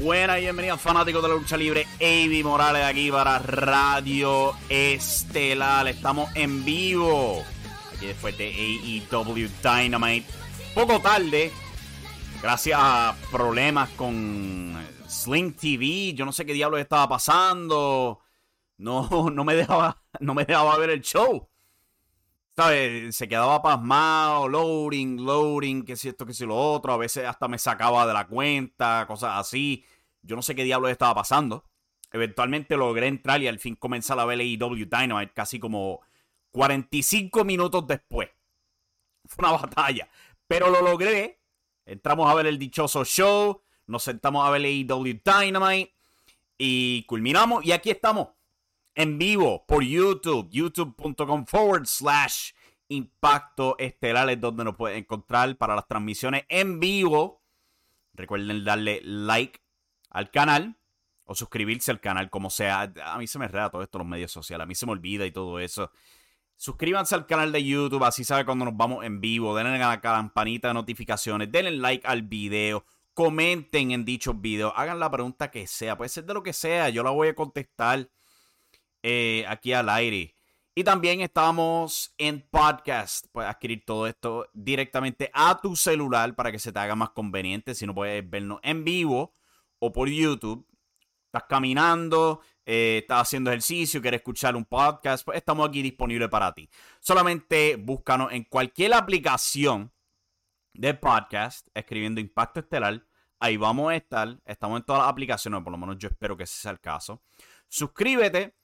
Buenas y bienvenidos fanáticos de la lucha libre. Avi Morales aquí para Radio Estelar. Estamos en vivo. Aquí después de AEW Dynamite. Poco tarde. Gracias a problemas con Sling TV. Yo no sé qué diablos estaba pasando. No, no me dejaba, no me dejaba ver el show. Se quedaba pasmado, loading, loading, que si esto, que si lo otro. A veces hasta me sacaba de la cuenta, cosas así. Yo no sé qué diablos estaba pasando. Eventualmente logré entrar y al fin comenzar a ver AEW Dynamite casi como 45 minutos después. Fue una batalla. Pero lo logré. Entramos a ver el dichoso show. Nos sentamos a ver AEW Dynamite. Y culminamos. Y aquí estamos en vivo por YouTube, youtube.com forward slash impacto estelar es donde nos pueden encontrar para las transmisiones en vivo. Recuerden darle like al canal o suscribirse al canal, como sea. A mí se me reda todo esto, los medios sociales, a mí se me olvida y todo eso. Suscríbanse al canal de YouTube, así sabe cuando nos vamos en vivo. Denle a la campanita de notificaciones, denle like al video, comenten en dichos videos, hagan la pregunta que sea, puede ser de lo que sea, yo la voy a contestar. Eh, aquí al aire. Y también estamos en podcast. Puedes adquirir todo esto directamente a tu celular para que se te haga más conveniente. Si no puedes vernos en vivo o por YouTube. Estás caminando, eh, estás haciendo ejercicio, quieres escuchar un podcast, pues estamos aquí disponibles para ti. Solamente búscanos en cualquier aplicación de podcast, escribiendo Impacto Estelar. Ahí vamos a estar. Estamos en todas las aplicaciones, por lo menos yo espero que ese sea el caso. Suscríbete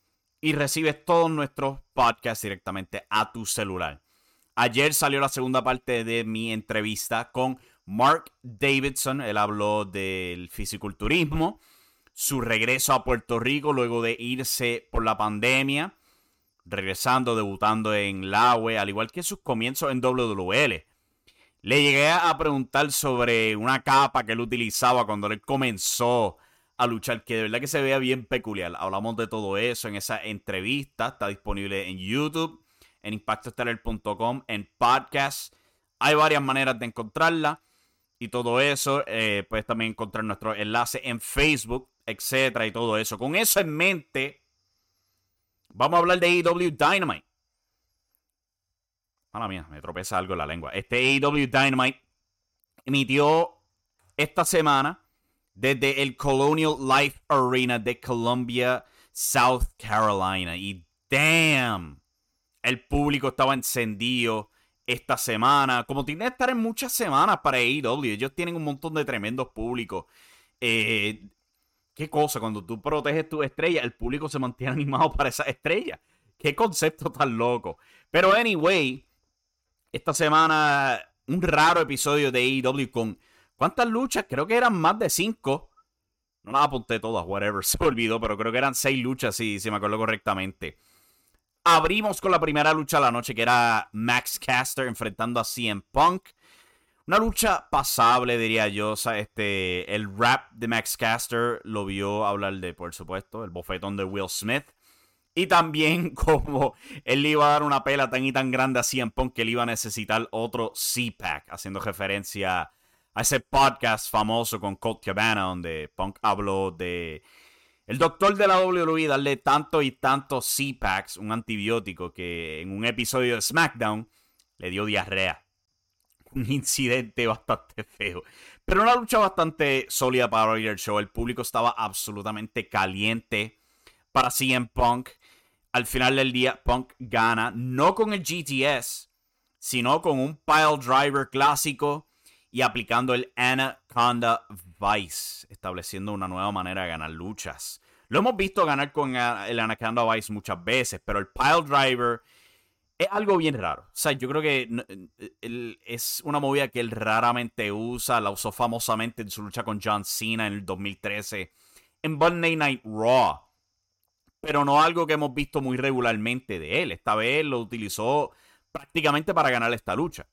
y recibes todos nuestros podcasts directamente a tu celular. Ayer salió la segunda parte de mi entrevista con Mark Davidson. Él habló del fisiculturismo, su regreso a Puerto Rico luego de irse por la pandemia, regresando, debutando en la UE, al igual que sus comienzos en WWL. Le llegué a preguntar sobre una capa que él utilizaba cuando él comenzó a luchar, que de verdad que se vea bien peculiar. Hablamos de todo eso en esa entrevista. Está disponible en YouTube, en impactostellar.com, en podcast. Hay varias maneras de encontrarla. Y todo eso, eh, puedes también encontrar nuestro enlace en Facebook, etcétera, y todo eso. Con eso en mente, vamos a hablar de AEW Dynamite. Mala mía, me tropeza algo en la lengua. Este AEW Dynamite emitió esta semana desde el Colonial Life Arena de Columbia, South Carolina. Y damn, el público estaba encendido esta semana. Como tiene que estar en muchas semanas para AEW. Ellos tienen un montón de tremendos públicos. Eh, qué cosa, cuando tú proteges tu estrella, el público se mantiene animado para esa estrella. Qué concepto tan loco. Pero anyway, esta semana un raro episodio de AEW con ¿cuántas luchas? Creo que eran más de cinco. No las apunté todas, whatever, se olvidó, pero creo que eran seis luchas, si, si me acuerdo correctamente. Abrimos con la primera lucha de la noche, que era Max Caster enfrentando a CM Punk. Una lucha pasable, diría yo. O sea, este, el rap de Max Caster lo vio hablar de, por supuesto, el bofetón de Will Smith. Y también como él le iba a dar una pela tan y tan grande a CM Punk que él iba a necesitar otro C-Pack, haciendo referencia a ese podcast famoso con Colt Cabana, donde Punk habló de el doctor de la WWE darle tanto y tantos C-Packs, un antibiótico, que en un episodio de SmackDown le dio diarrea. Un incidente bastante feo. Pero una lucha bastante sólida para el show. El público estaba absolutamente caliente para CM Punk. Al final del día, Punk gana, no con el GTS, sino con un pile driver clásico y aplicando el Anaconda Vice, estableciendo una nueva manera de ganar luchas. Lo hemos visto ganar con el Anaconda Vice muchas veces, pero el Pile Driver es algo bien raro. O sea, yo creo que es una movida que él raramente usa. La usó famosamente en su lucha con John Cena en el 2013 en Monday Night Raw. Pero no algo que hemos visto muy regularmente de él. Esta vez lo utilizó prácticamente para ganar esta lucha.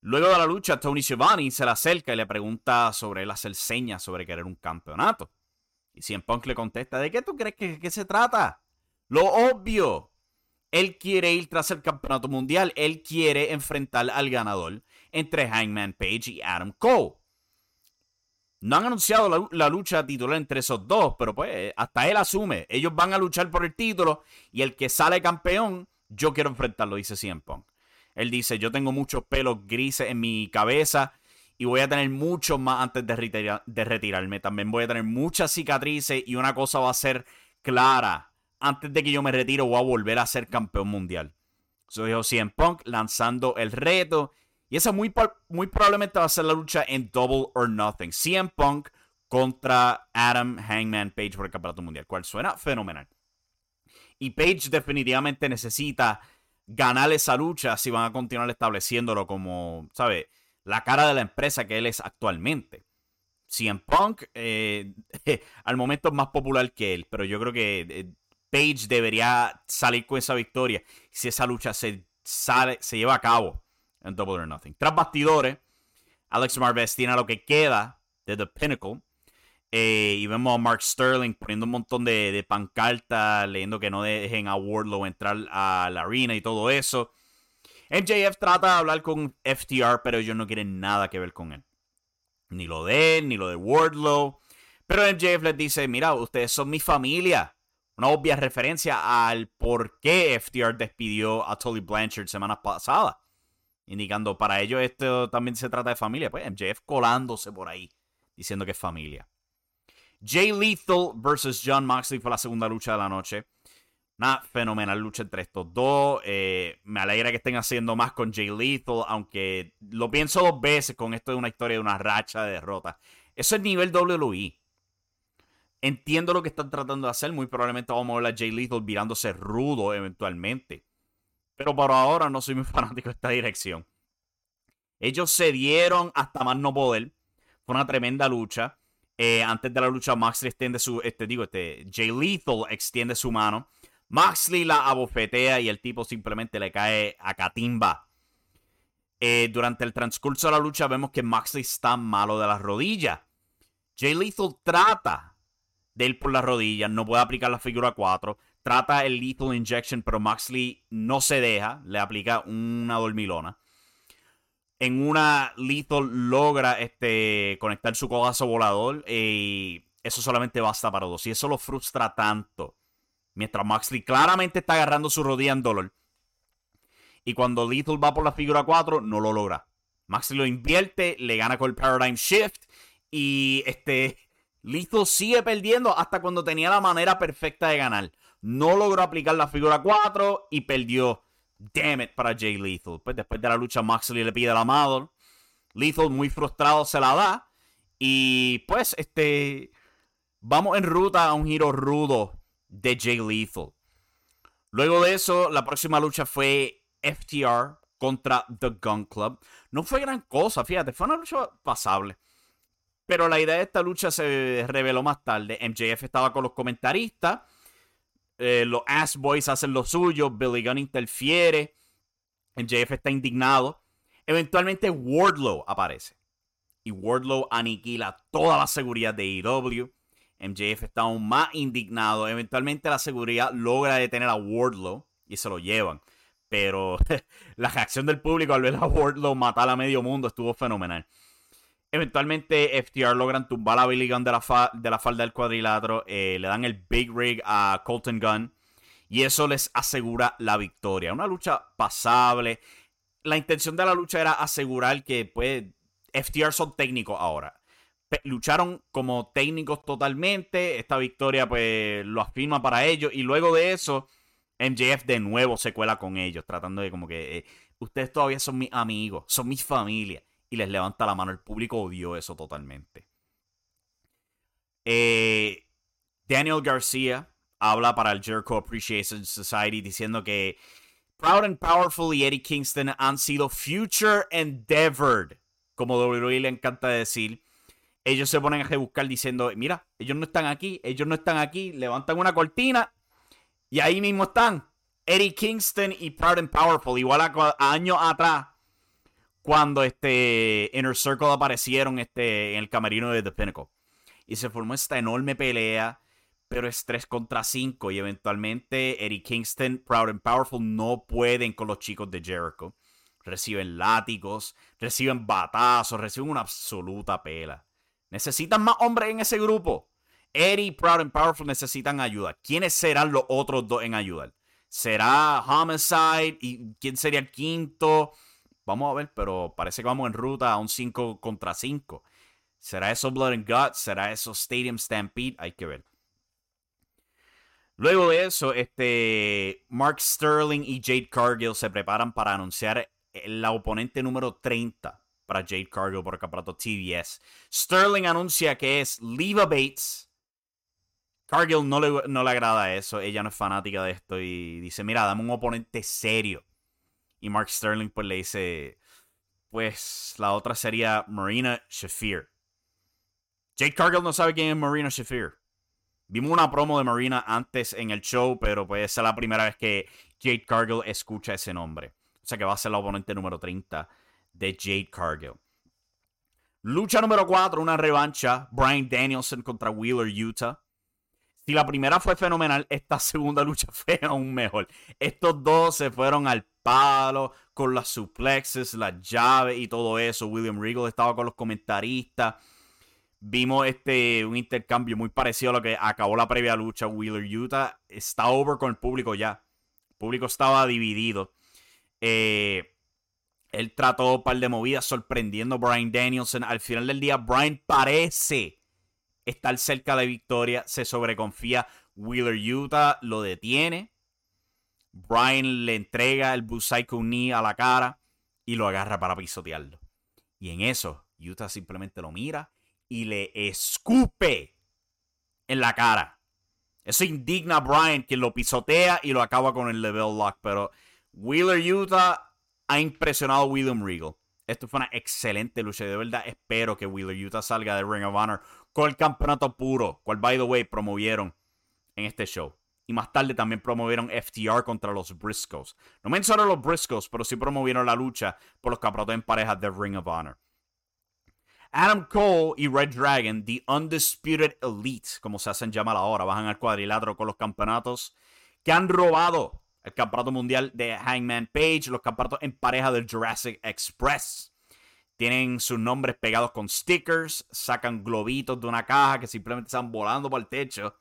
Luego de la lucha, Tony Schiavone se le acerca y le pregunta sobre él hacer señas sobre querer un campeonato. Y CM Punk le contesta, ¿de qué tú crees que, se trata? Lo obvio. Él quiere ir tras el campeonato mundial. Él quiere enfrentar al ganador entre Hangman Page y Adam Cole. No han anunciado la, lucha titular entre esos dos, pero pues hasta él asume. Ellos van a luchar por el título y el que sale campeón, yo quiero enfrentarlo, dice CM Punk. Él dice, yo tengo muchos pelos grises en mi cabeza y voy a tener muchos más antes de, retirarme. También voy a tener muchas cicatrices y una cosa va a ser clara. Antes de que yo me retiro voy a volver a ser campeón mundial. Eso dijo CM Punk lanzando el reto. Y esa muy, muy probablemente va a ser la lucha en Double or Nothing. CM Punk contra Adam Hangman Page por el campeonato mundial. Cual suena fenomenal. Y Page definitivamente necesita ganar esa lucha si van a continuar estableciéndolo como, ¿sabes? La cara de la empresa que él es actualmente. CM Punk eh, al momento es más popular que él, pero yo creo que eh, Page debería salir con esa victoria si esa lucha se, sale, se lleva a cabo en Double or Nothing. Tras bastidores, Alex Marvez tiene lo que queda de The Pinnacle eh, y vemos a Mark Sterling poniendo un montón de, de pancartas, leyendo que no dejen a Wardlow entrar a la arena y todo eso. MJF trata de hablar con FTR, pero ellos no quieren nada que ver con él. Ni lo de él, ni lo de Wardlow. Pero MJF les dice, mira, ustedes son mi familia. Una obvia referencia al por qué FTR despidió a Tully Blanchard semana pasada. Indicando, para ellos esto también se trata de familia. Pues MJF colándose por ahí, diciendo que es familia. Jay Lethal versus John Moxley fue la segunda lucha de la noche. Una fenomenal lucha entre estos dos. Eh, me alegra que estén haciendo más con Jay Lethal, aunque lo pienso dos veces con esto de una historia de una racha de derrotas. Eso es nivel WWE. Entiendo lo que están tratando de hacer. Muy probablemente vamos a ver a Jay Lethal virándose rudo eventualmente. Pero por ahora no soy muy fanático de esta dirección. Ellos se dieron hasta más no poder. Fue una tremenda lucha. Eh, antes de la lucha, Max extiende su. Este, digo, este. Jay Lethal extiende su mano. Maxley la abofetea y el tipo simplemente le cae a Catimba. Eh, durante el transcurso de la lucha vemos que Maxley está malo de las rodillas. Jay Lethal trata de ir por las rodillas, no puede aplicar la figura 4. Trata el Lethal Injection, pero Maxley no se deja, le aplica una dormilona en una Lethal logra este, conectar su codazo volador y eso solamente basta para dos. Y eso lo frustra tanto. Mientras Maxley claramente está agarrando su rodilla en dolor. Y cuando Lethal va por la figura 4, no lo logra. Maxley lo invierte, le gana con el Paradigm Shift. Y este Lethal sigue perdiendo hasta cuando tenía la manera perfecta de ganar. No logró aplicar la figura 4 y perdió. Damn it para Jay Lethal. Pues después de la lucha, Moxley le pide la Mother. Lethal, muy frustrado, se la da. Y pues, este. Vamos en ruta a un giro rudo de Jay Lethal. Luego de eso, la próxima lucha fue FTR contra The Gun Club. No fue gran cosa, fíjate, fue una lucha pasable. Pero la idea de esta lucha se reveló más tarde. MJF estaba con los comentaristas. Eh, los Ass Boys hacen lo suyo. Billy Gunn interfiere. MJF está indignado. Eventualmente Wardlow aparece. Y Wardlow aniquila toda la seguridad de EW. MJF está aún más indignado. Eventualmente la seguridad logra detener a Wardlow y se lo llevan. Pero la reacción del público al ver a Wardlow matar a medio mundo estuvo fenomenal. Eventualmente FTR logran tumbar a Billy Gunn de la, falda del cuadrilátero. Eh, le dan el Big Rig a Colton Gunn. Y eso les asegura la victoria. Una lucha pasable. La intención de la lucha era asegurar que pues, FTR son técnicos ahora. lucharon como técnicos totalmente. Esta victoria pues lo afirma para ellos. Y luego de eso, MJF de nuevo se cuela con ellos. Tratando de como que... Eh, ustedes todavía son mis amigos. Son mi familia y les levanta la mano. El público odió eso totalmente. Eh, Daniel García habla para el Jericho Appreciation Society diciendo que Proud and Powerful y Eddie Kingston han sido future endeavored, como WWE le encanta decir. Ellos se ponen a rebuscar diciendo, mira, ellos no están aquí, ellos no están aquí, levantan una cortina y ahí mismo están. Eddie Kingston y Proud and Powerful, igual a años atrás cuando este Inner Circle aparecieron este, en el camerino de The Pinnacle. Y se formó esta enorme pelea, pero es 3 contra 5. Y eventualmente Eddie Kingston, Proud and Powerful, no pueden con los chicos de Jericho. Reciben látigos, reciben batazos, reciben una absoluta pela. Necesitan más hombres en ese grupo. Eddie, Proud and Powerful necesitan ayuda. ¿Quiénes serán los otros dos en ayudar? ¿Será Homicide? ¿Y quién sería el quinto? Vamos a ver, pero parece que vamos en ruta a un 5 contra 5. ¿Será eso Blood and Guts? ¿Será eso Stadium Stampede? Hay que ver. Luego de eso, este, Mark Sterling y Jade Cargill se preparan para anunciar la oponente número 30 para Jade Cargill por el campeonato TBS. Sterling anuncia que es Leva Bates. Cargill no le, no le agrada eso, ella no es fanática de esto y dice, mira, dame un oponente serio. Y Mark Sterling pues le dice, pues la otra sería Marina Shafir. Jake Cargill no sabe quién es Marina Shafir. Vimos una promo de Marina antes en el show, pero pues es la primera vez que Jade Cargill escucha ese nombre. O sea que va a ser la oponente número 30 de Jade Cargill. Lucha número 4, una revancha. Brian Danielson contra Wheeler Utah. Si la primera fue fenomenal, esta segunda lucha fue aún mejor. Estos dos se fueron al con las suplexes, las llaves y todo eso. William Regal estaba con los comentaristas. Vimos este, un intercambio muy parecido a lo que acabó la previa lucha. Wheeler Utah está over con el público ya. El público estaba dividido. Eh, él trató un par de movidas sorprendiendo a Brian Danielson. Al final del día, Brian parece estar cerca de victoria. Se sobreconfía. Wheeler Utah lo detiene. Brian le entrega el Busaiku Knee a la cara y lo agarra para pisotearlo. Y en eso, Utah simplemente lo mira y le escupe en la cara. Eso indigna a Brian, quien lo pisotea y lo acaba con el level lock. Pero Wheeler Utah ha impresionado a William Regal. Esto fue una excelente lucha. De verdad, espero que Wheeler Utah salga de Ring of Honor con el campeonato puro, cual, by the way, promovieron en este show. Y más tarde también promovieron FTR contra los Briscoes. No mencionaron los Briscoes, pero sí promovieron la lucha por los campeonatos en pareja de Ring of Honor. Adam Cole y Red Dragon, The Undisputed Elite, como se hacen llamar ahora, bajan al cuadrilátero con los campeonatos que han robado el campeonato mundial de Hangman Page, los campeonatos en pareja del Jurassic Express. Tienen sus nombres pegados con stickers, sacan globitos de una caja que simplemente están volando por el techo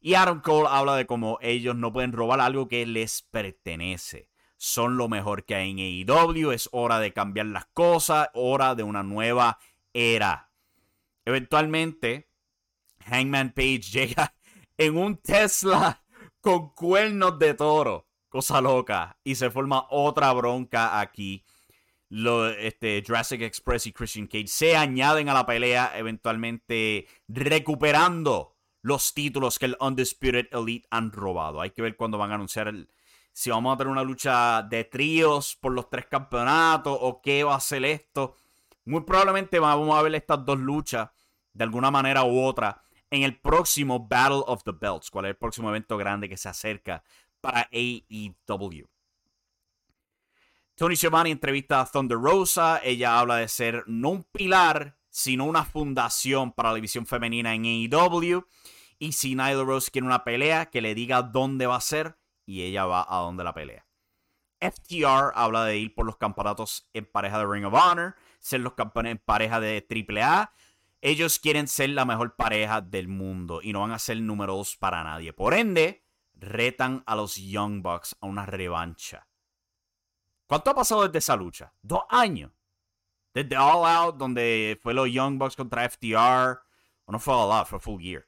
y Aaron Cole habla de cómo ellos no pueden robar algo que les pertenece. Son lo mejor que hay en AEW. Es hora de cambiar las cosas. Hora de una nueva era. Eventualmente, Hangman Page llega en un Tesla con cuernos de toro. Cosa loca. Y se forma otra bronca aquí. Este, Jurassic Express y Christian Cage se añaden a la pelea, eventualmente recuperando los títulos que el Undisputed Elite han robado. Hay que ver cuándo van a anunciar el, si vamos a tener una lucha de tríos por los tres campeonatos o qué va a ser esto. Muy probablemente vamos a ver estas dos luchas de alguna manera u otra en el próximo Battle of the Belts, cuál es el próximo evento grande que se acerca para AEW. Tony Schiavone entrevista a Thunder Rosa. Ella habla de ser no un pilar, sino una fundación para la división femenina en AEW. Y si Nyla Rose quiere una pelea, que le diga dónde va a ser y ella va a donde la pelea. FTR habla de ir por los campeonatos en pareja de Ring of Honor, ser los campeones en pareja de AAA. Ellos quieren ser la mejor pareja del mundo y no van a ser número dos para nadie. Por ende, retan a los Young Bucks a una revancha. ¿Cuánto ha pasado desde esa lucha? Dos años. Desde All Out, donde fue los Young Bucks contra FTR. O no fue All Out, fue Full Gear.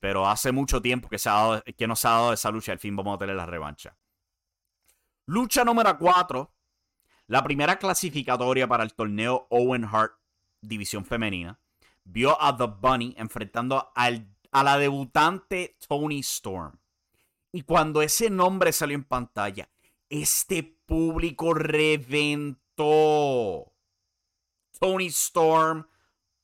Pero hace mucho tiempo que, se ha dado, que no se ha dado esa lucha. Al fin vamos a tener la revancha. Lucha número 4. La primera clasificatoria para el torneo Owen Hart División Femenina. Vio a The Bunny enfrentando a la debutante Tony Storm. Y cuando ese nombre salió en pantalla, este público reventó. Tony Storm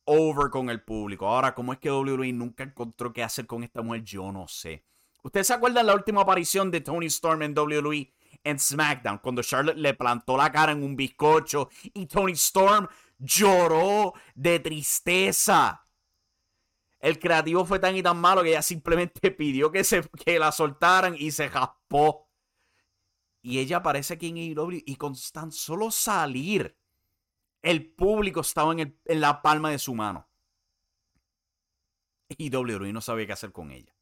over con el público. Ahora, ¿cómo es que WWE nunca encontró qué hacer con esta mujer? Yo no sé. ¿Ustedes se acuerdan la última aparición de Tony Storm en WWE en SmackDown? Cuando Charlotte le plantó la cara en un bizcocho y Tony Storm lloró de tristeza. El creativo fue tan y tan malo que ella simplemente pidió que, se, que la soltaran y se jaspó. Y ella aparece aquí en AEW y con tan solo salir el público estaba en, la palma de su mano. Y WWE no sabía qué hacer con ella.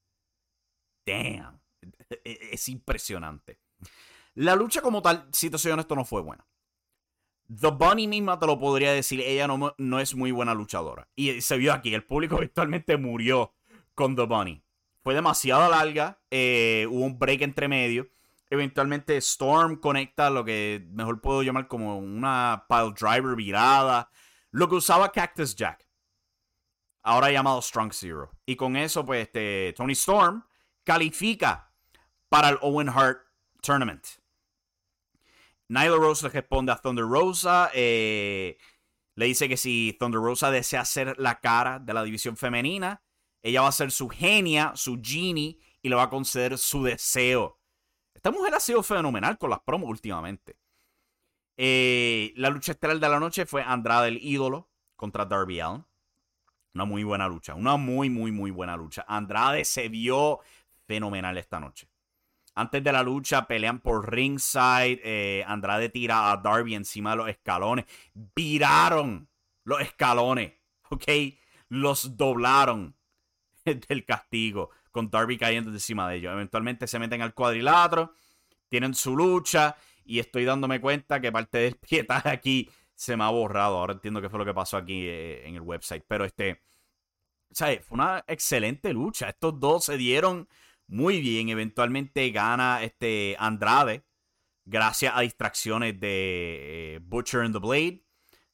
Damn. E, e, es impresionante. La lucha como tal, si te soy honesto, no fue buena. The Bunny misma te lo podría decir, ella no, no es muy buena luchadora. Y se vio aquí, el público virtualmente murió con The Bunny. Fue demasiado larga, eh, hubo un break entre medio. Eventualmente Storm conecta lo que mejor puedo llamar como una pile driver virada. Lo que usaba Cactus Jack. Ahora llamado Strong Zero. Y con eso, pues, este, Tony Storm califica para el Owen Hart Tournament. Nyla Rose le responde a Thunder Rosa. Eh, le dice que si Thunder Rosa desea ser la cara de la división femenina, ella va a ser su genia, su genie, y le va a conceder su deseo. Esta mujer ha sido fenomenal con las promos últimamente. Eh, la lucha estelar de la noche fue Andrade el ídolo contra Darby Allin. Una muy buena lucha. Una muy, muy, muy buena lucha. Andrade se vio fenomenal esta noche. Antes de la lucha pelean por ringside. Eh, Andrade tira a Darby encima de los escalones. Viraron los escalones. ¿Ok? Los doblaron del castigo con Darby cayendo encima de ellos. Eventualmente se meten al cuadrilátero, tienen su lucha y estoy dándome cuenta que parte del pietaje aquí se me ha borrado. Ahora entiendo qué fue lo que pasó aquí eh, en el website. Pero este, ¿sabes? Fue una excelente lucha. Estos dos se dieron muy bien. Eventualmente gana este Andrade gracias a distracciones de eh, Butcher and the Blade.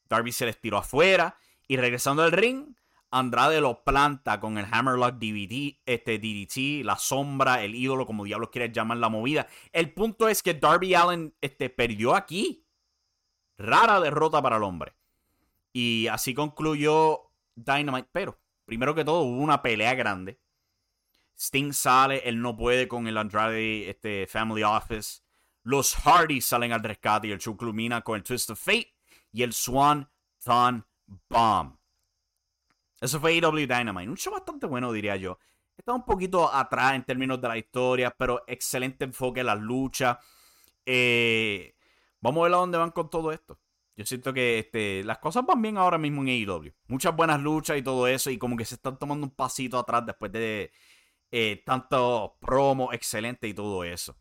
Darby se les tiró afuera y regresando al ring Andrade lo planta con el Hammerlock DVD, este DDT, la sombra, el ídolo, como diablos quieres llamar la movida. El punto es que Darby Allen este, perdió aquí. Rara derrota para el hombre. Y así concluyó Dynamite. Pero, primero que todo, hubo una pelea grande. Sting sale, él no puede con el Andrade este, Family Office. Los Hardys salen al rescate y el show con el Twist of Fate y el Swan Thon Bomb. Eso fue AEW Dynamite. Un show bastante bueno, diría yo. Está un poquito atrás en términos de la historia, pero excelente enfoque en las luchas. Eh, vamos a ver a dónde van con todo esto. Yo siento que este, las cosas van bien ahora mismo en AEW. Muchas buenas luchas y todo eso. Y como que se están tomando un pasito atrás después de eh, tantos promos excelentes y todo eso.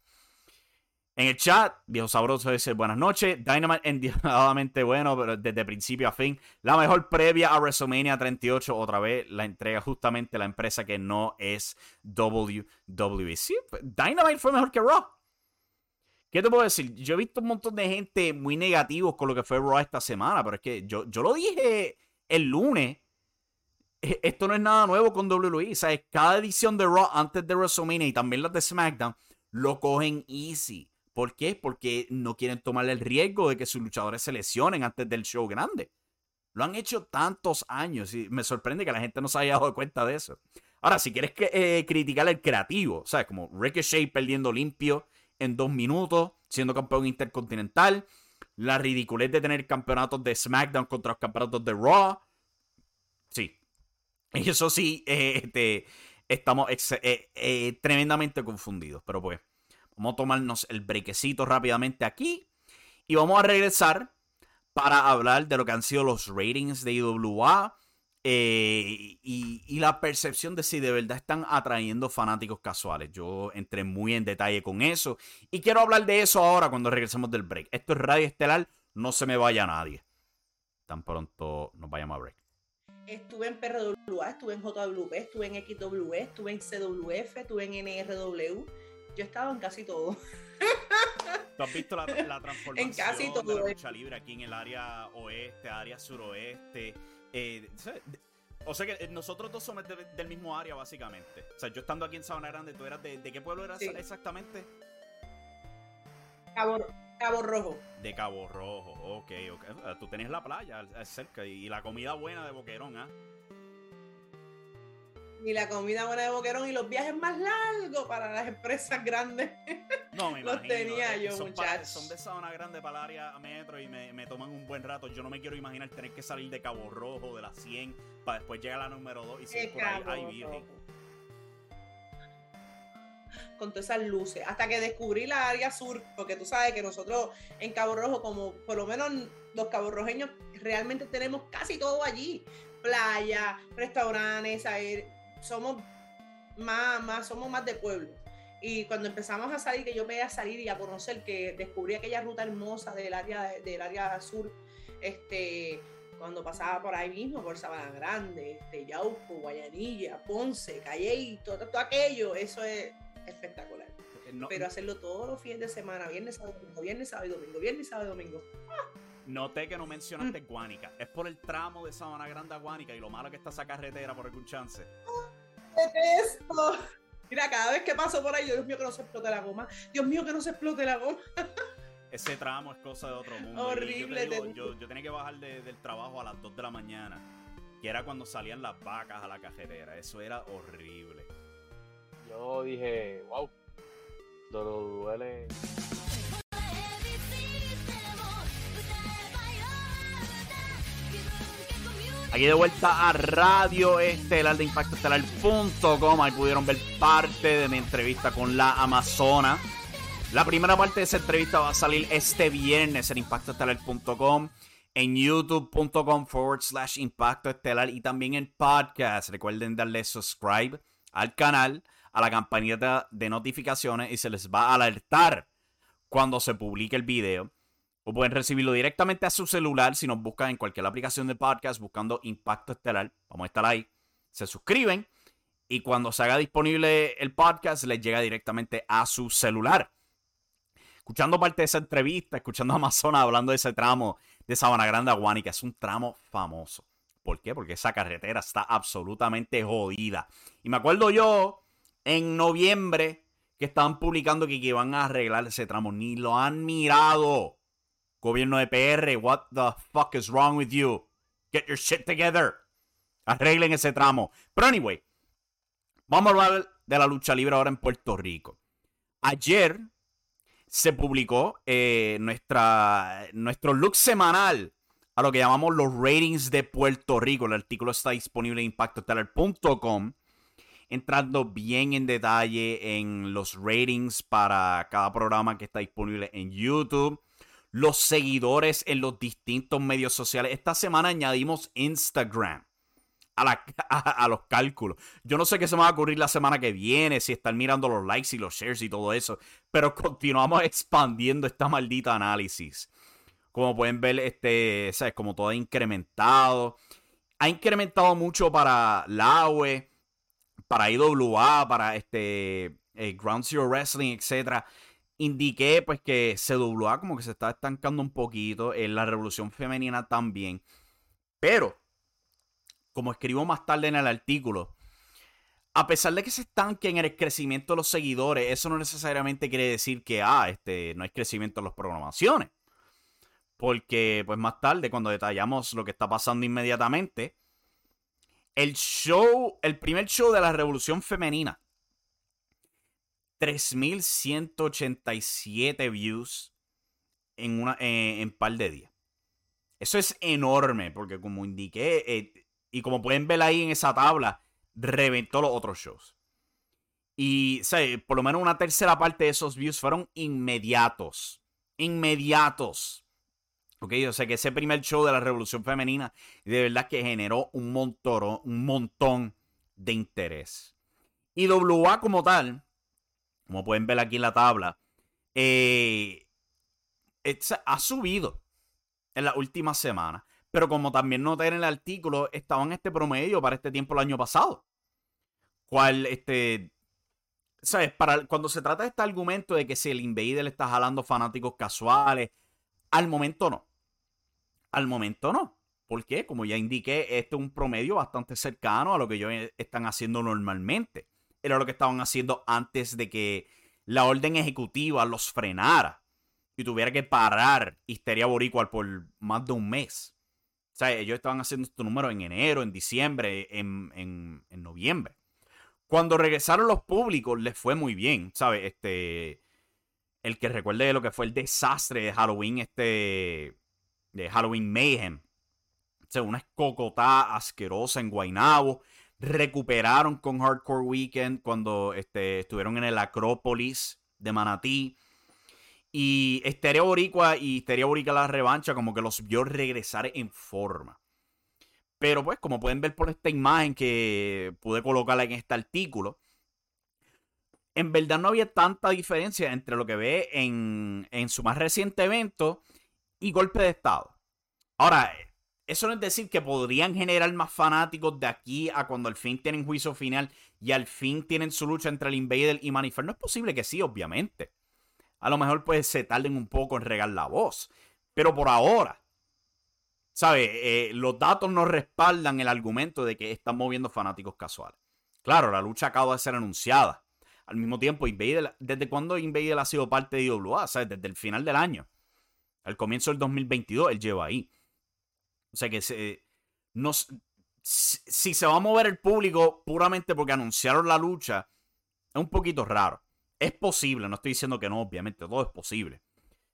En el chat, viejo sabroso dice buenas noches. Dynamite endiabladamente bueno, pero desde principio a fin. La mejor previa a WrestleMania 38. Otra vez la entrega justamente la empresa que no es WWE. Sí, pues, Dynamite fue mejor que Raw. ¿Qué te puedo decir? Yo he visto un montón de gente muy negativos con lo que fue Raw esta semana, pero es que yo, yo lo dije el lunes. E, esto no es nada nuevo con WWE. ¿Sabes? Cada edición de Raw antes de WrestleMania y también las de SmackDown lo cogen easy. ¿Por qué? Porque no quieren tomar el riesgo de que sus luchadores se lesionen antes del show grande. Lo han hecho tantos años y me sorprende que la gente no se haya dado cuenta de eso. Ahora, si quieres que, eh, criticar el creativo, ¿sabes? Como Ricochet perdiendo limpio en dos minutos, siendo campeón intercontinental, la ridiculez de tener campeonatos de SmackDown contra los campeonatos de Raw. Sí. Eso sí, eh, este, estamos eh, tremendamente confundidos, pero pues. Vamos a tomarnos el brequecito rápidamente aquí. Y vamos a regresar para hablar de lo que han sido los ratings de IWA. Eh, y, la percepción de si de verdad están atrayendo fanáticos casuales. Yo entré muy en detalle con eso. Y quiero hablar de eso ahora cuando regresemos del break. Esto es Radio Estelar. No se me vaya nadie. Tan pronto nos vayamos a break. Estuve en PRWA, estuve en JWP, estuve en XW, estuve en CWF, estuve en NRW yo he estado en casi todo. ¿Tú has visto la, transformación en casi todo. de la lucha libre aquí en el área oeste, área suroeste? Eh, o sea que eh, nosotros dos somos del mismo área, básicamente. O sea, yo estando aquí en Sabana Grande, ¿tú eras de, qué pueblo eras exactamente? Cabo, Cabo Rojo. De Cabo Rojo, ok, ok. Tú tenías la playa cerca y, la comida buena de Boquerón, ¿ah? Y la comida buena de Boquerón y los viajes más largos para las empresas grandes. No, me Los tenía eh, yo, muchachos. son de zona grande para el área metro y me, toman un buen rato. Yo no me quiero imaginar tener que salir de Cabo Rojo, de la 100, para después llegar a la número 2 y seguir por ahí. Virgen. Con todas esas luces. Hasta que descubrí la área sur, porque tú sabes que nosotros en Cabo Rojo, como por lo menos los caborrojeños, realmente tenemos casi todo allí. Playa, restaurantes, aire somos más, más, somos más de pueblo. Y cuando empezamos a salir, que yo veía salir y a conocer, que descubrí aquella ruta hermosa del área, del área sur, este, cuando pasaba por ahí mismo, por Sabana Grande, este, Yauco, Guayanilla, Ponce, Calle, todo, todo aquello, eso es espectacular. Eh, Pero hacerlo todos los fines de semana, viernes, sábado, domingo, viernes, sábado y domingo, viernes, sábado y domingo. ¡ah! Noté que no mencionaste mm. Guánica. Es por el tramo de Sabana Grande a Guánica y lo malo que está esa carretera por algún chance. esto? Mira, cada vez que paso por ahí, Dios mío, que no se explote la goma. Dios mío, que no se explote la goma. Ese tramo es cosa de otro mundo. Horrible. Yo, yo, tenía que bajar del trabajo a las 2 de la mañana, que era cuando salían las vacas a la carretera. Eso era horrible. Yo dije, wow, duele. Aquí de vuelta a Radio Estelar de Impacto Estelar.com. Ahí pudieron ver parte de mi entrevista con la Amazona. La primera parte de esa entrevista va a salir este viernes en impactoestelar.com, en youtube.com forward slash impacto estelar y también en podcast. Recuerden darle subscribe al canal, a la campanita de notificaciones y se les va a alertar cuando se publique el video. O pueden recibirlo directamente a su celular si nos buscan en cualquier aplicación de podcast buscando Impacto Estelar. Vamos a estar ahí. Se suscriben y cuando se haga disponible el podcast les llega directamente a su celular. Escuchando parte de esa entrevista, escuchando a Amazona hablando de ese tramo de Sabana Grande a Guanica, es un tramo famoso. ¿Por qué? Porque esa carretera está absolutamente jodida. Y me acuerdo yo en noviembre que estaban publicando que iban a arreglar ese tramo. Ni lo han mirado. Gobierno de PR, what the fuck is wrong with you? Get your shit together. Arreglen ese tramo. Pero anyway, vamos a hablar de la lucha libre ahora en Puerto Rico. Ayer se publicó eh, nuestra, nuestro look semanal a lo que llamamos los ratings de Puerto Rico. El artículo está disponible en impactoteller.com, entrando bien en detalle en los ratings para cada programa que está disponible en YouTube los seguidores en los distintos medios sociales. Esta semana añadimos Instagram a, la- a- los cálculos. Yo no sé qué se me va a ocurrir la semana que viene, si están mirando los likes y los shares y todo eso, pero continuamos expandiendo esta maldita análisis. Como pueden ver, este, ¿sabes? Como todo ha incrementado. Ha incrementado mucho para la AWE, para IWA, para este eh, Ground Zero Wrestling, etc. Indiqué pues que CWA como que se está estancando un poquito, en la revolución femenina también. Pero, como escribo más tarde en el artículo, a pesar de que se estanquen en el crecimiento de los seguidores, eso no necesariamente quiere decir que ah, este, no hay crecimiento en las programaciones. Porque, pues más tarde, cuando detallamos lo que está pasando inmediatamente, el show, el primer show de la Revolución Femenina, 3.187 views en, una, eh, en par de días. Eso es enorme, porque como indiqué, eh, y como pueden ver ahí en esa tabla, reventó los otros shows. Y, o sea, por lo menos una tercera parte de esos views fueron inmediatos. Inmediatos. Ok, o sea que ese primer show de la Revolución Femenina de verdad que generó un montón, un montón de interés. Y WA como tal, como pueden ver aquí en la tabla, eh, ha subido en las últimas semanas. Pero como también noté en el artículo, estaba en este promedio para este tiempo el año pasado. Cual, este, ¿sabes? Para, cuando se trata de este argumento de que si el Invader le está jalando fanáticos casuales, al momento no. Al momento no. ¿Por qué? Como ya indiqué, este es un promedio bastante cercano a lo que ellos eh, están haciendo normalmente. Era lo que estaban haciendo antes de que la orden ejecutiva los frenara y tuviera que parar Histeria Boricua por más de un mes. O ellos estaban haciendo estos números en enero, en diciembre, en, en- en noviembre. Cuando regresaron los públicos, les fue muy bien, ¿sabes? Este. El que recuerde lo que fue el desastre de Halloween, este. De Halloween Mayhem. Una escocotá asquerosa en Guaynabo. Recuperaron con Hardcore Weekend cuando este, estuvieron en el Acrópolis de Manatí. Y Estereo Boricua y Histeria Boricua la revancha como que los vio regresar en forma. Pero pues, como pueden ver por esta imagen que pude colocarla en este artículo, en verdad no había tanta diferencia entre lo que ve en, en su más reciente evento y Golpe de Estado. Ahora, eso no es decir que podrían generar más fanáticos de aquí a cuando al fin tienen juicio final y al fin tienen su lucha entre el Invader y Manifer. No es posible que sí, obviamente. A lo mejor pues se tarden un poco en regar la voz. Pero por ahora, ¿sabes? los datos no respaldan el argumento de que están moviendo fanáticos casuales. Claro, la lucha acaba de ser anunciada. Al mismo tiempo, Invader, ¿desde cuándo Invader ha sido parte de IWA? ¿Sabes? Desde el final del año. Al comienzo del 2022, él lleva ahí. O sea que se, si, se va a mover el público puramente porque anunciaron la lucha, es un poquito raro. Es posible, no estoy diciendo que no, obviamente, todo es posible.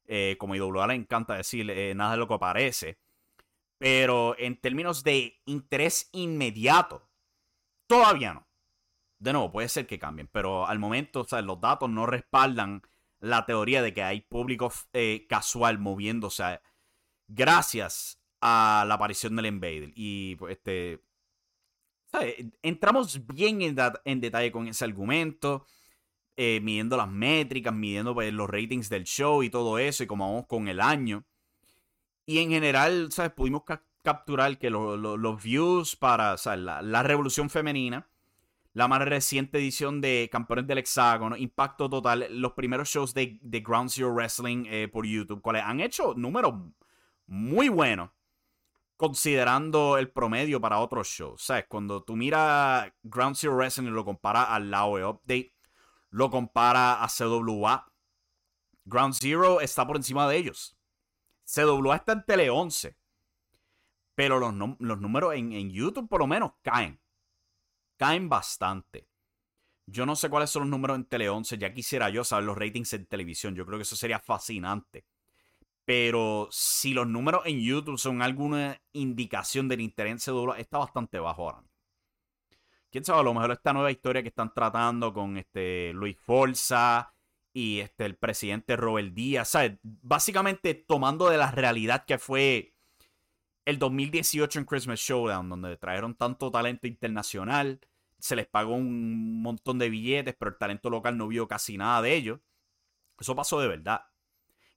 Eh, como IWA le encanta decir, eh, nada de lo que parece. Pero en términos de interés inmediato, todavía no. De nuevo, puede ser que cambien, pero al momento, o sea, los datos no respaldan la teoría de que hay público eh, casual moviéndose gracias la aparición del Invader. Y pues, este. ¿sabes? Entramos bien en, detalle con ese argumento. eh, midiendo las métricas, midiendo pues, los ratings del show y todo eso, y como vamos con el año. Y en general, ¿sabes? Pudimos ca- capturar que lo- lo- los views para. La, revolución femenina, la más reciente edición de Campeones del Hexágono, Impacto Total, los primeros shows de, de Ground Zero Wrestling eh, por YouTube, cuales han hecho números muy buenos, considerando el promedio para otros shows. ¿Sabes? Cuando tú miras Ground Zero Wrestling y lo comparas al Laoe Update, lo compara a CWA, Ground Zero está por encima de ellos. CWA está en Tele 11. Pero los, números en, en YouTube por lo menos caen. Caen bastante. Yo no sé cuáles son los números en Tele 11. Ya quisiera yo saber los ratings en televisión. Yo creo que eso sería fascinante. Pero si los números en YouTube son alguna indicación del interés en CWA, está bastante bajo ahora. Quién sabe, a lo mejor esta nueva historia que están tratando con este Luis Forza y este, el presidente Robert Díaz, ¿sabes? Básicamente tomando de la realidad que fue el 2018 en Christmas Showdown, donde trajeron tanto talento internacional, se les pagó un montón de billetes, pero el talento local no vio casi nada de ellos. Eso pasó de verdad.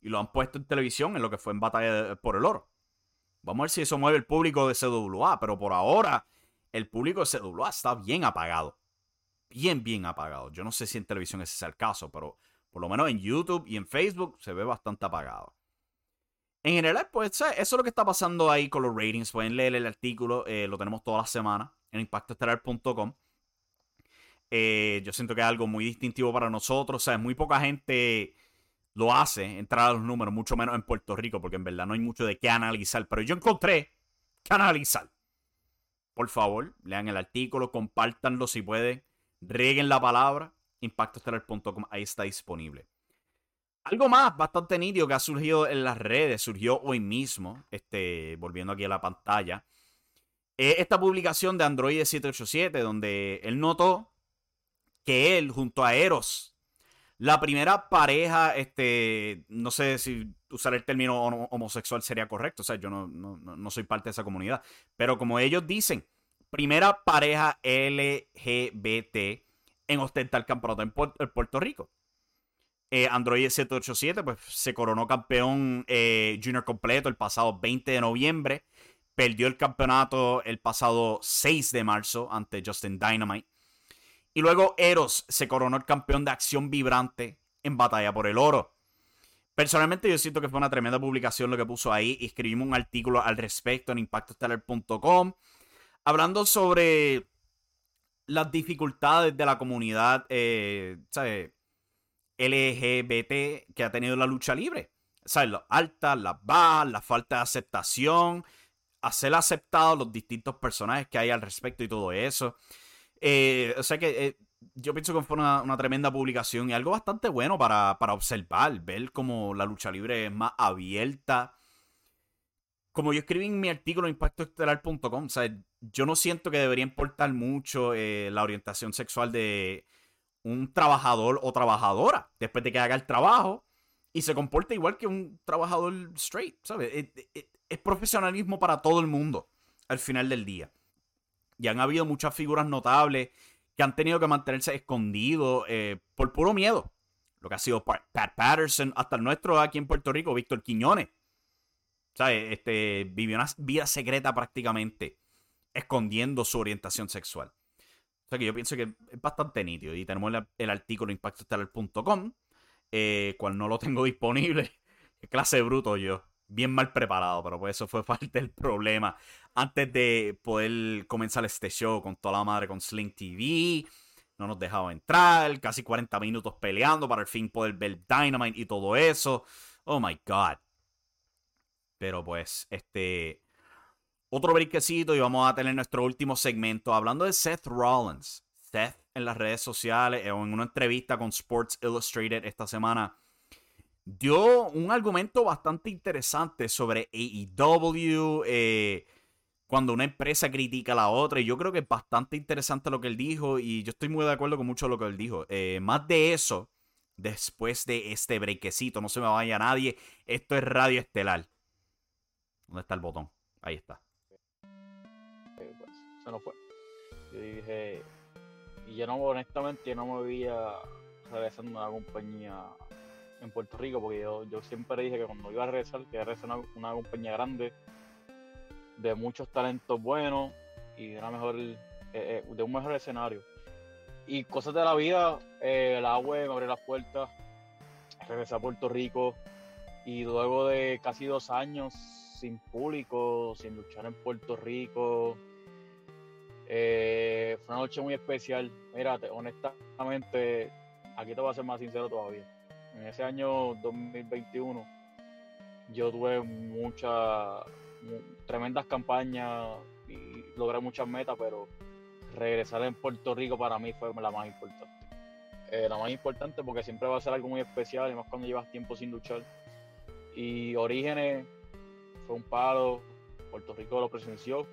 Y lo han puesto en televisión en lo que fue en Batalla por el Oro. Vamos a ver si eso mueve el público de CWA, pero por ahora el público de CWA está bien apagado. Bien, bien apagado. Yo no sé si en televisión ese es el caso, pero por lo menos en YouTube y en Facebook se ve bastante apagado. En general, pues eso es lo que está pasando ahí con los ratings. Pueden leer el artículo, eh, lo tenemos toda la semana en impactoestelar.com. Eh, yo siento que es algo muy distintivo para nosotros. O sea, muy poca gente lo hace, entrar a los números, mucho menos en Puerto Rico, porque en verdad no hay mucho de qué analizar. Pero yo encontré qué analizar. Por favor, lean el artículo, compártanlo si pueden, rieguen la palabra. Impactoestelar.com, ahí está disponible. Algo más bastante nítido que ha surgido en las redes, surgió hoy mismo, este, volviendo aquí a la pantalla, esta publicación de Android 787, donde él notó que él, junto a Eros, la primera pareja, este, no sé si usar el término homosexual sería correcto, o sea, yo no, no soy parte de esa comunidad, pero como ellos dicen, primera pareja LGBT en ostentar campeonato en Puerto Rico. Eh, Android 787 pues, se coronó campeón eh, junior completo el pasado 20 de noviembre. Perdió el campeonato el pasado 6 de marzo ante Justin Dynamite. Y luego Eros se coronó el campeón de acción vibrante en batalla por el oro. Personalmente yo siento que fue una tremenda publicación lo que puso ahí. Escribimos un artículo al respecto en impactostellar.com hablando sobre las dificultades de la comunidad, eh. LGBT que ha tenido la lucha libre. ¿Sabes? Las altas, las bajas, la falta de aceptación, hacer aceptado los distintos personajes que hay al respecto y todo eso. Eh, o sea que eh, yo pienso que fue una, tremenda publicación y algo bastante bueno para, para observar, ver cómo la lucha libre es más abierta. Como yo escribí en mi artículo en impactoestelar.com, o sea, yo no siento que debería importar mucho eh, la orientación sexual de, un trabajador o trabajadora después de que haga el trabajo y se comporta igual que un trabajador straight, ¿sabes? Es, profesionalismo para todo el mundo al final del día. Y han habido muchas figuras notables que han tenido que mantenerse escondidos eh, por puro miedo. Lo que ha sido Pat Patterson, hasta el nuestro aquí en Puerto Rico, Víctor Quiñones. ¿Sabes? Este, vivió una vida secreta prácticamente, escondiendo su orientación sexual. O sea que yo pienso que es bastante nítido. Y tenemos el, artículo impactostellar.com, eh, cual no lo tengo disponible. Qué clase bruto yo. Bien mal preparado, pero pues eso fue parte del problema. Antes de poder comenzar este show con toda la madre con Sling TV, no nos dejaba entrar. Casi 40 minutos peleando para al fin poder ver Dynamite y todo eso. Oh my god. Pero pues, este otro briquecito y vamos a tener nuestro último segmento hablando de Seth Rollins. Seth en las redes sociales en una entrevista con Sports Illustrated esta semana dio un argumento bastante interesante sobre AEW, eh, cuando una empresa critica a la otra. Y yo creo que es bastante interesante lo que él dijo y yo estoy muy de acuerdo con mucho de lo que él dijo. Eh, más de eso, después de este brequecito, no se me vaya nadie. Esto es Radio Estelar. ¿Dónde está el botón? Ahí está se nos fue. Yo dije, y yo no, honestamente, yo no me veía regresando una compañía en Puerto Rico, porque yo, siempre dije que cuando iba a regresar, que iba a regresar a una, compañía grande, de muchos talentos buenos y de, una mejor, eh, eh, de un mejor escenario. Y cosas de la vida, eh, el agua me abrió las puertas, regresé a Puerto Rico y luego de casi dos años sin público, sin luchar en Puerto Rico, fue una noche muy especial. Mira, honestamente, aquí te voy a ser más sincero todavía. En ese año 2021, yo tuve muchas, tremendas campañas y logré muchas metas, pero regresar en Puerto Rico para mí fue la más importante. Eh, la más importante porque siempre va a ser algo muy especial, y más cuando llevas tiempo sin luchar. Y Orígenes fue un paro, Puerto Rico lo presenció.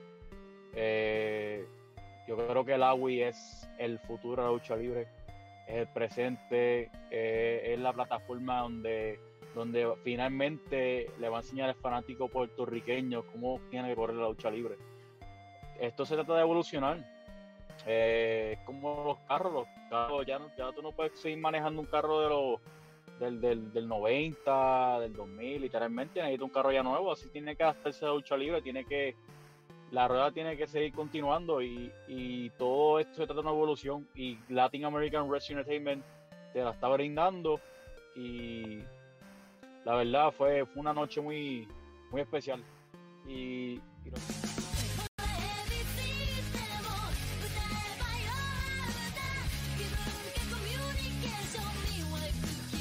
Eh, yo creo que el AWI es el futuro de la lucha libre, es el presente, eh, es la plataforma donde donde finalmente le va a enseñar al fanático puertorriqueño cómo tiene que correr la lucha libre. Esto se trata de evolucionar. Eh, como los carros, los carros ya, no, ya tú no puedes seguir manejando un carro de los del, del, del 90, del 2000, literalmente necesita un carro ya nuevo, así tiene que adaptarse la lucha libre, tiene que la rueda tiene que seguir continuando y, y, todo esto se trata de una evolución y Latin American Wrestling Entertainment te la está brindando y la verdad fue, fue una noche muy, muy especial. Y, y.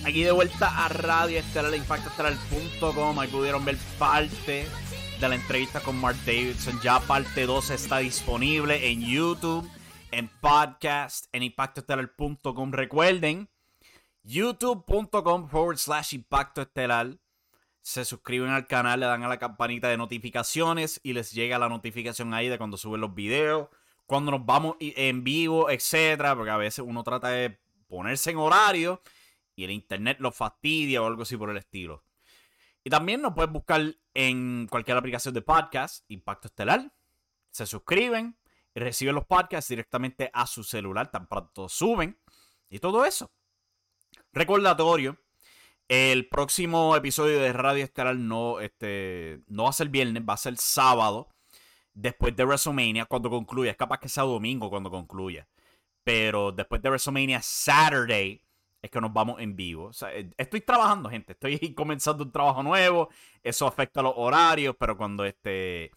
Aquí de vuelta a Radio Estelar, Impacto Estelar.com. Ahí pudieron ver parte de la entrevista con Mark Davidson. Ya parte 2 está disponible en YouTube, en podcast, en impactoestelar.com. Recuerden, youtube.com forward slash impacto estelar. Se suscriben al canal, le dan a la campanita de notificaciones y les llega la notificación ahí de cuando suben los videos, cuando nos vamos en vivo, etcétera, porque a veces uno trata de ponerse en horario y el internet lo fastidia o algo así por el estilo. Y también nos puedes buscar en cualquier aplicación de podcast, Impacto Estelar. Se suscriben y reciben los podcasts directamente a su celular, tan pronto suben y todo eso. Recordatorio, el próximo episodio de Radio Estelar no, este, no va a ser viernes, va a ser sábado, después de WrestleMania, cuando concluya. Es capaz que sea domingo cuando concluya. Pero después de WrestleMania, Saturday, es que nos vamos en vivo. Eh, estoy trabajando, gente. Estoy comenzando un trabajo nuevo. Eso afecta a los horarios, pero cuando este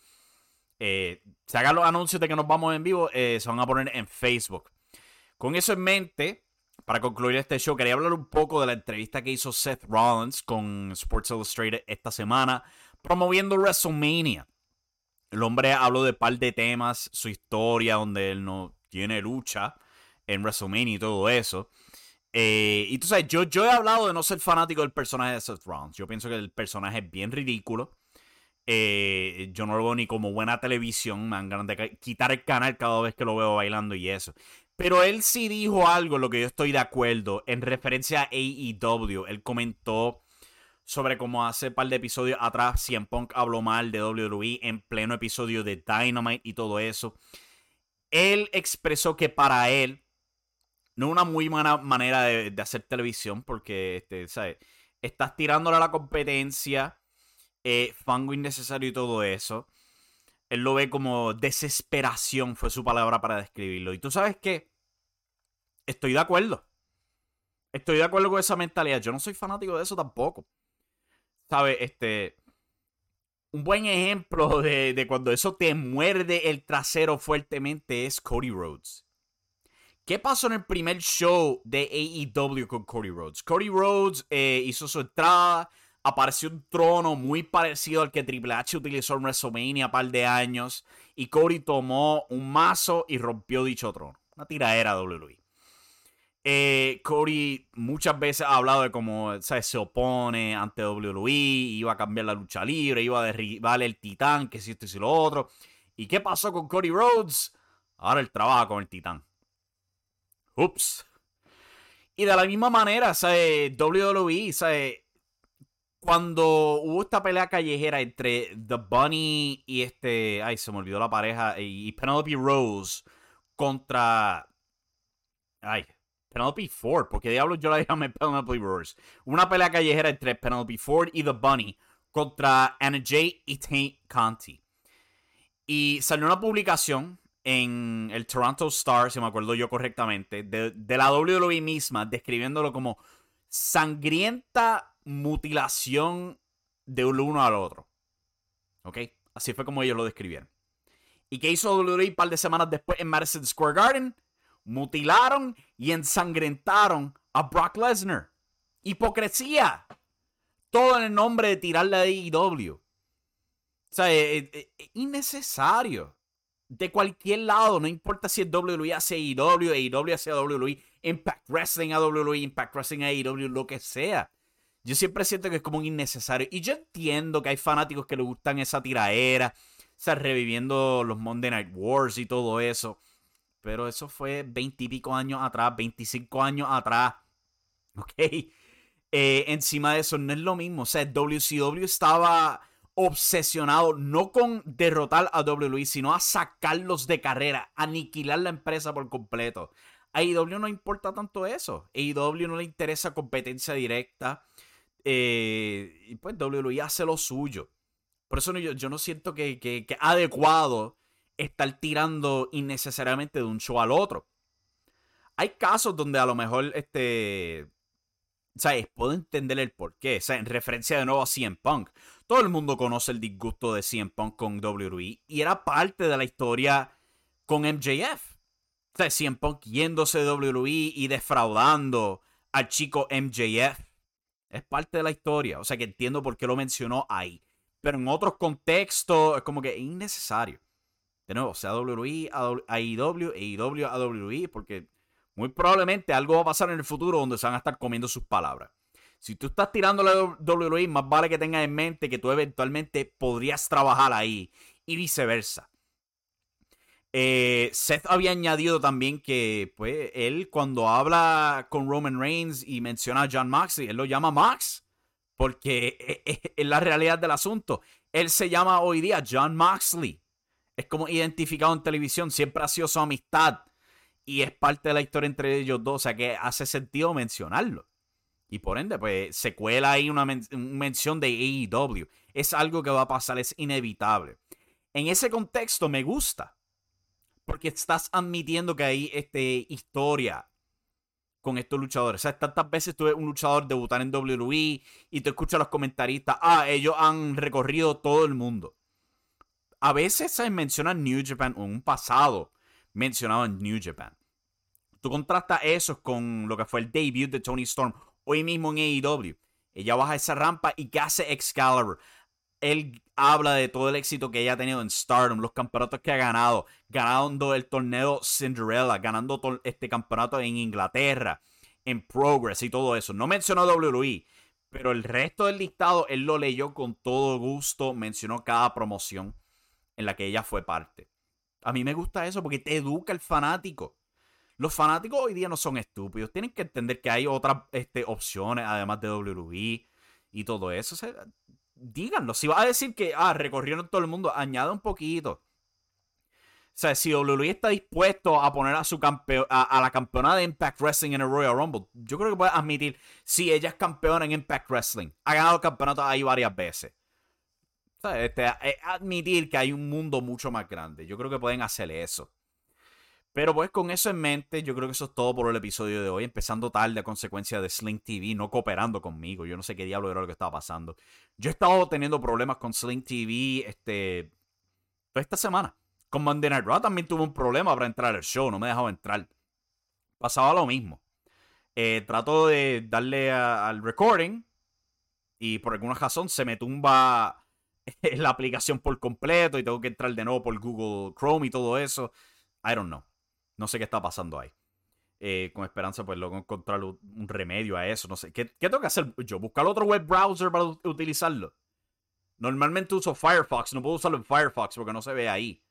eh, se hagan los anuncios de que nos vamos en vivo, eh, se van a poner en Facebook. Con eso en mente, para concluir este show, quería hablar un poco de la entrevista que hizo Seth Rollins con Sports Illustrated esta semana, promoviendo WrestleMania. El hombre habló de un par de temas, su historia, donde él no tiene lucha en WrestleMania y todo eso. Eh, y tú sabes, yo, yo he hablado de no ser fanático del personaje de Seth Rollins. Yo pienso que el personaje es bien ridículo. Eh, yo no lo veo ni como buena televisión. Me dan ganas de quitar el canal cada vez que lo veo bailando y eso. Pero él sí dijo algo, lo que yo estoy de acuerdo, en referencia a AEW. Él comentó sobre cómo hace un par de episodios atrás CM Punk habló mal de WWE en pleno episodio de Dynamite y todo eso. Él expresó que para él no es una muy buena manera de, hacer televisión porque, este, ¿sabes? Estás tirándole a la competencia, eh, fango innecesario y todo eso. Él lo ve como desesperación, fue su palabra para describirlo. Y tú sabes qué? Estoy de acuerdo. Estoy de acuerdo con esa mentalidad. Yo no soy fanático de eso tampoco. ¿Sabes? Este. Un buen ejemplo de, de cuando eso te muerde el trasero fuertemente es Cody Rhodes. ¿Qué pasó en el primer show de AEW con Cody Rhodes? Cody Rhodes eh, hizo su entrada, apareció un trono muy parecido al que Triple H utilizó en WrestleMania a par de años, y Cody tomó un mazo y rompió dicho trono. Una tiradera WWE. Eh, Cody muchas veces ha hablado de cómo se opone ante WWE, iba a cambiar la lucha libre, iba a derribar el titán, que si esto y si lo otro. ¿Y qué pasó con Cody Rhodes? Ahora él trabaja con el titán. Ups. Y de la misma manera, ¿sabes? WWE, ¿sabes? Cuando hubo esta pelea callejera entre The Bunny y este. Ay, se me olvidó la pareja. Y Penelope Rose contra. Ay, Penelope Ford. porque diablos yo la llamé Penelope Rose? Una pelea callejera entre Penelope Ford y The Bunny contra Anna Jay y Tate Conti. Y salió una publicación en el Toronto Star, si me acuerdo yo correctamente, de, la WWE misma, describiéndolo como sangrienta mutilación de uno al otro. ¿Ok? Así fue como ellos lo describieron. ¿Y qué hizo WWE un par de semanas después en Madison Square Garden? Mutilaron y ensangrentaron a Brock Lesnar. Hipocresía. Todo en el nombre de tirarle a AEW. O sea, es innecesario de cualquier lado, no importa si es WWE hacia AEW, AEW hacia WWE, Impact Wrestling a WWE, Impact Wrestling a AEW, lo que sea. Yo siempre siento que es como un innecesario. Y yo entiendo que hay fanáticos que le gustan esa tiraera, o sea, reviviendo los Monday Night Wars y todo eso. Pero eso fue veintipico años atrás, 25 años atrás. ¿Ok? eh, encima de eso, no es lo mismo. O sea, WCW estaba obsesionado no con derrotar a WWE, sino a sacarlos de carrera, aniquilar la empresa por completo. A AEW no importa tanto eso. A AEW no le interesa competencia directa. Eh, y pues WWE hace lo suyo. Por eso yo, yo no siento que, que, que adecuado estar tirando innecesariamente de un show al otro. Hay casos donde a lo mejor este. ¿Sabes? Puedo entender el porqué. O sea, en referencia de nuevo a CM Punk. Todo el mundo conoce el disgusto de CM Punk con WWE. Y era parte de la historia con MJF. O sea, CM Punk yéndose de WWE y defraudando al chico MJF. Es parte de la historia. O sea que entiendo por qué lo mencionó ahí. Pero en otros contextos es como que innecesario. De nuevo, sea WWE, AEW, AEW, a WWE, porque muy probablemente algo va a pasar en el futuro donde se van a estar comiendo sus palabras. Si tú estás tirando la WWE, más vale que tengas en mente que tú eventualmente podrías trabajar ahí y viceversa. Eh, Seth había añadido también que, pues, él cuando habla con Roman Reigns y menciona a John Moxley, él lo llama Max, porque e, e, es, la realidad del asunto. Él se llama hoy día John Moxley. Es como identificado en televisión, siempre ha sido su amistad y es parte de la historia entre ellos dos, o sea que hace sentido mencionarlo. Y por ende, pues se cuela ahí una mención de AEW. Es algo que va a pasar, es inevitable. En ese contexto me gusta, porque estás admitiendo que hay este, historia con estos luchadores. O sea, tantas veces tuve un luchador debutar en WWE y te escuchas a los comentaristas, ah, ellos han recorrido todo el mundo. A veces se menciona New Japan o un pasado mencionado en New Japan. Tú contrastas eso con lo que fue el debut de Tony Storm hoy mismo en AEW. Ella baja esa rampa y ¿qué hace Excalibur? él habla de todo el éxito que ella ha tenido en Stardom, los campeonatos que ha ganado, ganando el torneo Cinderella, ganando este campeonato en Inglaterra, en Progress y todo eso. No mencionó WWE, pero el resto del listado él lo leyó con todo gusto, mencionó cada promoción en la que ella fue parte. A mí me gusta eso porque te educa el fanático. Los fanáticos hoy día no son estúpidos, tienen que entender que hay otras este, opciones además de WWE y todo eso díganlo. Si vas a decir que, ah, recorrieron todo el mundo, añade un poquito. O sea, si WWE está dispuesto a poner a su campeón, a, la campeona de Impact Wrestling en el Royal Rumble, yo creo que puede admitir, si ella es campeona en Impact Wrestling, ha ganado el campeonato ahí varias veces. O este, admitir que hay un mundo mucho más grande. Yo creo que pueden hacer eso. Pero pues con eso en mente, yo creo que eso es todo por el episodio de hoy. Empezando tarde a consecuencia de Sling TV no cooperando conmigo. Yo no sé qué diablo era lo que estaba pasando. Yo he estado teniendo problemas con Sling TV este, esta semana. Con Monday Night también tuve un problema para entrar al show. No me dejaba entrar. Pasaba lo mismo. Eh, trato de darle al recording y por alguna razón se me tumba la aplicación por completo y tengo que entrar de nuevo por Google Chrome y todo eso. I don't know. No sé qué está pasando ahí. Eh, con esperanza, pues luego encontrar un remedio a eso. No sé. ¿Qué, tengo que hacer yo? ¿Buscar otro web browser para utilizarlo? Normalmente uso Firefox. No puedo usarlo en Firefox porque no se ve ahí.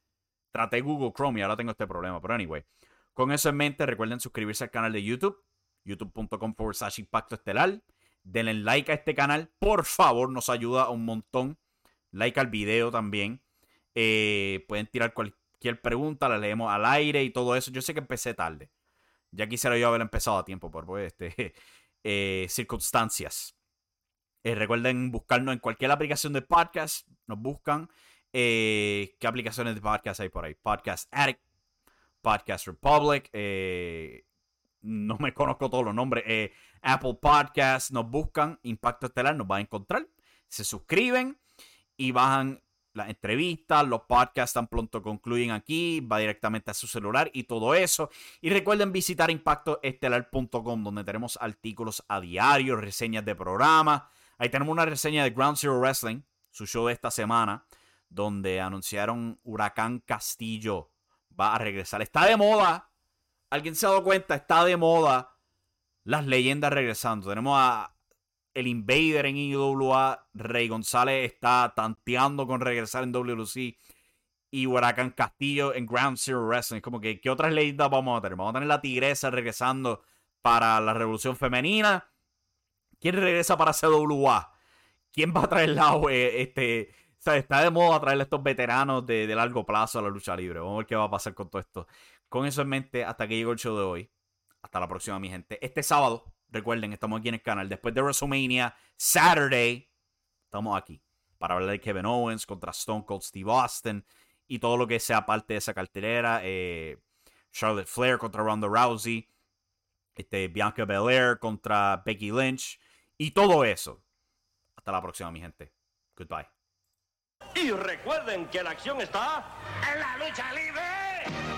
Traté Google Chrome y ahora tengo este problema. Pero anyway. Con eso en mente, recuerden suscribirse al canal de YouTube. YouTube.com forward slash impacto estelar. Denle like a este canal. Por favor, nos ayuda un montón. Like al video también. Eh, pueden tirar cualquier cualquier pregunta la leemos al aire y todo eso. Yo sé que empecé tarde. Ya quisiera yo haber empezado a tiempo por pues, este, eh, circunstancias. Eh, recuerden buscarnos en cualquier aplicación de podcast. Nos buscan. Eh, ¿Qué aplicaciones de podcast hay por ahí? Podcast Addict, Podcast Republic. no me conozco todos los nombres. Apple Podcast. Nos buscan. Impacto Estelar. Nos va a encontrar. Se suscriben y bajan las entrevistas, los podcasts tan pronto concluyen aquí, va directamente a su celular y todo eso. Y recuerden visitar impactoestelar.com donde tenemos artículos a diario, reseñas de programa. Ahí tenemos una reseña de Ground Zero Wrestling, su show de esta semana, donde anunciaron Huracán Castillo va a regresar. Está de moda. ¿Alguien se ha dado cuenta? Está de moda las leyendas regresando. Tenemos a el Invader en IWA, Rey González está tanteando con regresar en WLC y Huracán Castillo en Ground Zero Wrestling. Es como que, ¿qué otras leyendas vamos a tener? Vamos a tener la Tigresa regresando para la Revolución Femenina. ¿Quién regresa para CWA? ¿Quién va a traer la eh, este, está de moda traerle a estos veteranos de, largo plazo a la lucha libre. Vamos a ver qué va a pasar con todo esto. Con eso en mente, hasta que llegó el show de hoy. Hasta la próxima, mi gente. Este sábado, recuerden, estamos aquí en el canal. Después de WrestleMania, Saturday, estamos aquí para hablar de Kevin Owens contra Stone Cold Steve Austin y todo lo que sea parte de esa cartelera. Eh, Charlotte Flair contra Ronda Rousey. Este, Bianca Belair contra Becky Lynch. Y todo eso. Hasta la próxima, mi gente. Goodbye. Y recuerden que la acción está en la lucha libre.